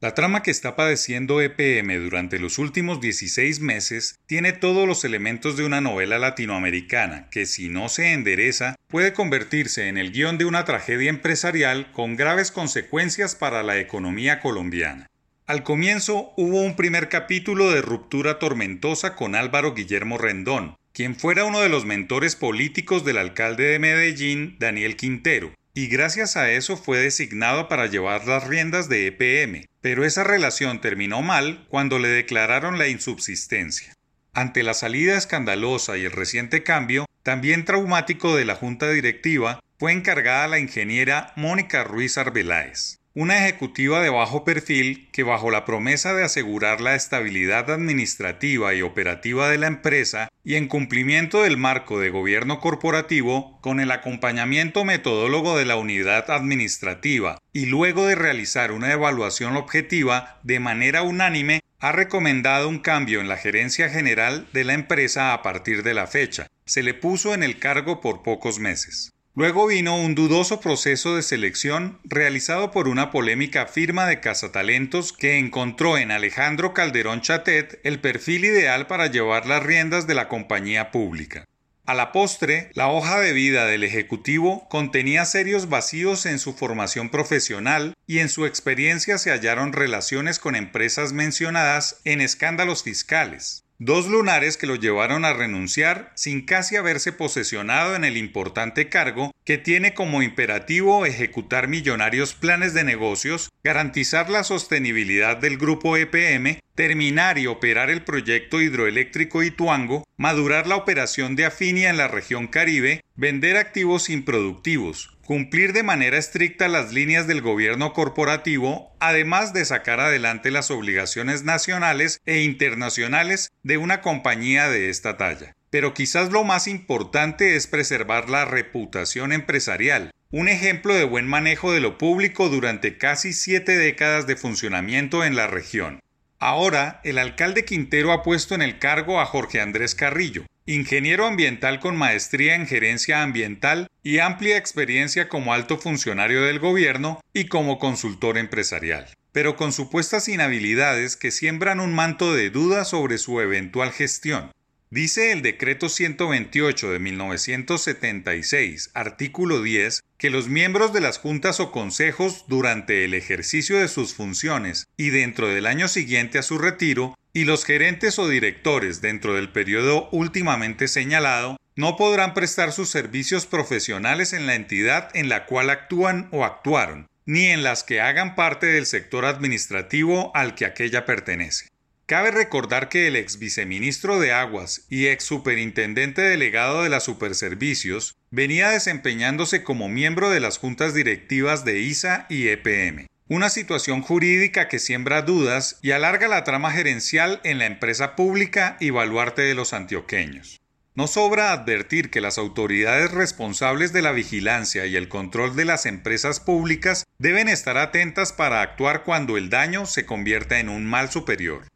La trama que está padeciendo EPM durante los últimos 16 meses tiene todos los elementos de una novela latinoamericana que si no se endereza puede convertirse en el guion de una tragedia empresarial con graves consecuencias para la economía colombiana. Al comienzo hubo un primer capítulo de ruptura tormentosa con Álvaro Guillermo Rendón, quien fuera uno de los mentores políticos del alcalde de Medellín, Daniel Quintero, y gracias a eso fue designado para llevar las riendas de EPM, pero esa relación terminó mal cuando le declararon la insubsistencia. Ante la salida escandalosa y el reciente cambio, también traumático de la junta directiva, fue encargada la ingeniera Mónica Ruiz Arbeláez una ejecutiva de bajo perfil que bajo la promesa de asegurar la estabilidad administrativa y operativa de la empresa y en cumplimiento del marco de gobierno corporativo con el acompañamiento metodólogo de la unidad administrativa y luego de realizar una evaluación objetiva de manera unánime ha recomendado un cambio en la gerencia general de la empresa a partir de la fecha. Se le puso en el cargo por pocos meses. Luego vino un dudoso proceso de selección realizado por una polémica firma de cazatalentos que encontró en Alejandro Calderón Chatet el perfil ideal para llevar las riendas de la compañía pública. A la postre, la hoja de vida del Ejecutivo contenía serios vacíos en su formación profesional y en su experiencia se hallaron relaciones con empresas mencionadas en escándalos fiscales. Dos lunares que lo llevaron a renunciar sin casi haberse posesionado en el importante cargo que tiene como imperativo ejecutar millonarios planes de negocios, garantizar la sostenibilidad del grupo EPM, terminar y operar el proyecto hidroeléctrico Ituango, madurar la operación de Afinia en la región Caribe, vender activos improductivos, cumplir de manera estricta las líneas del gobierno corporativo, además de sacar adelante las obligaciones nacionales e internacionales de una compañía de esta talla. Pero quizás lo más importante es preservar la reputación empresarial, un ejemplo de buen manejo de lo público durante casi siete décadas de funcionamiento en la región. Ahora, el alcalde Quintero ha puesto en el cargo a Jorge Andrés Carrillo, ingeniero ambiental con maestría en gerencia ambiental y amplia experiencia como alto funcionario del gobierno y como consultor empresarial, pero con supuestas inhabilidades que siembran un manto de duda sobre su eventual gestión. Dice el decreto 128 de 1976, artículo 10, que los miembros de las juntas o consejos durante el ejercicio de sus funciones y dentro del año siguiente a su retiro, y los gerentes o directores dentro del periodo últimamente señalado, no podrán prestar sus servicios profesionales en la entidad en la cual actúan o actuaron, ni en las que hagan parte del sector administrativo al que aquella pertenece. Cabe recordar que el ex viceministro de Aguas y ex superintendente delegado de la Superservicios venía desempeñándose como miembro de las juntas directivas de ISA y EPM. Una situación jurídica que siembra dudas y alarga la trama gerencial en la empresa pública y baluarte de los antioqueños. No sobra advertir que las autoridades responsables de la vigilancia y el control de las empresas públicas deben estar atentas para actuar cuando el daño se convierta en un mal superior.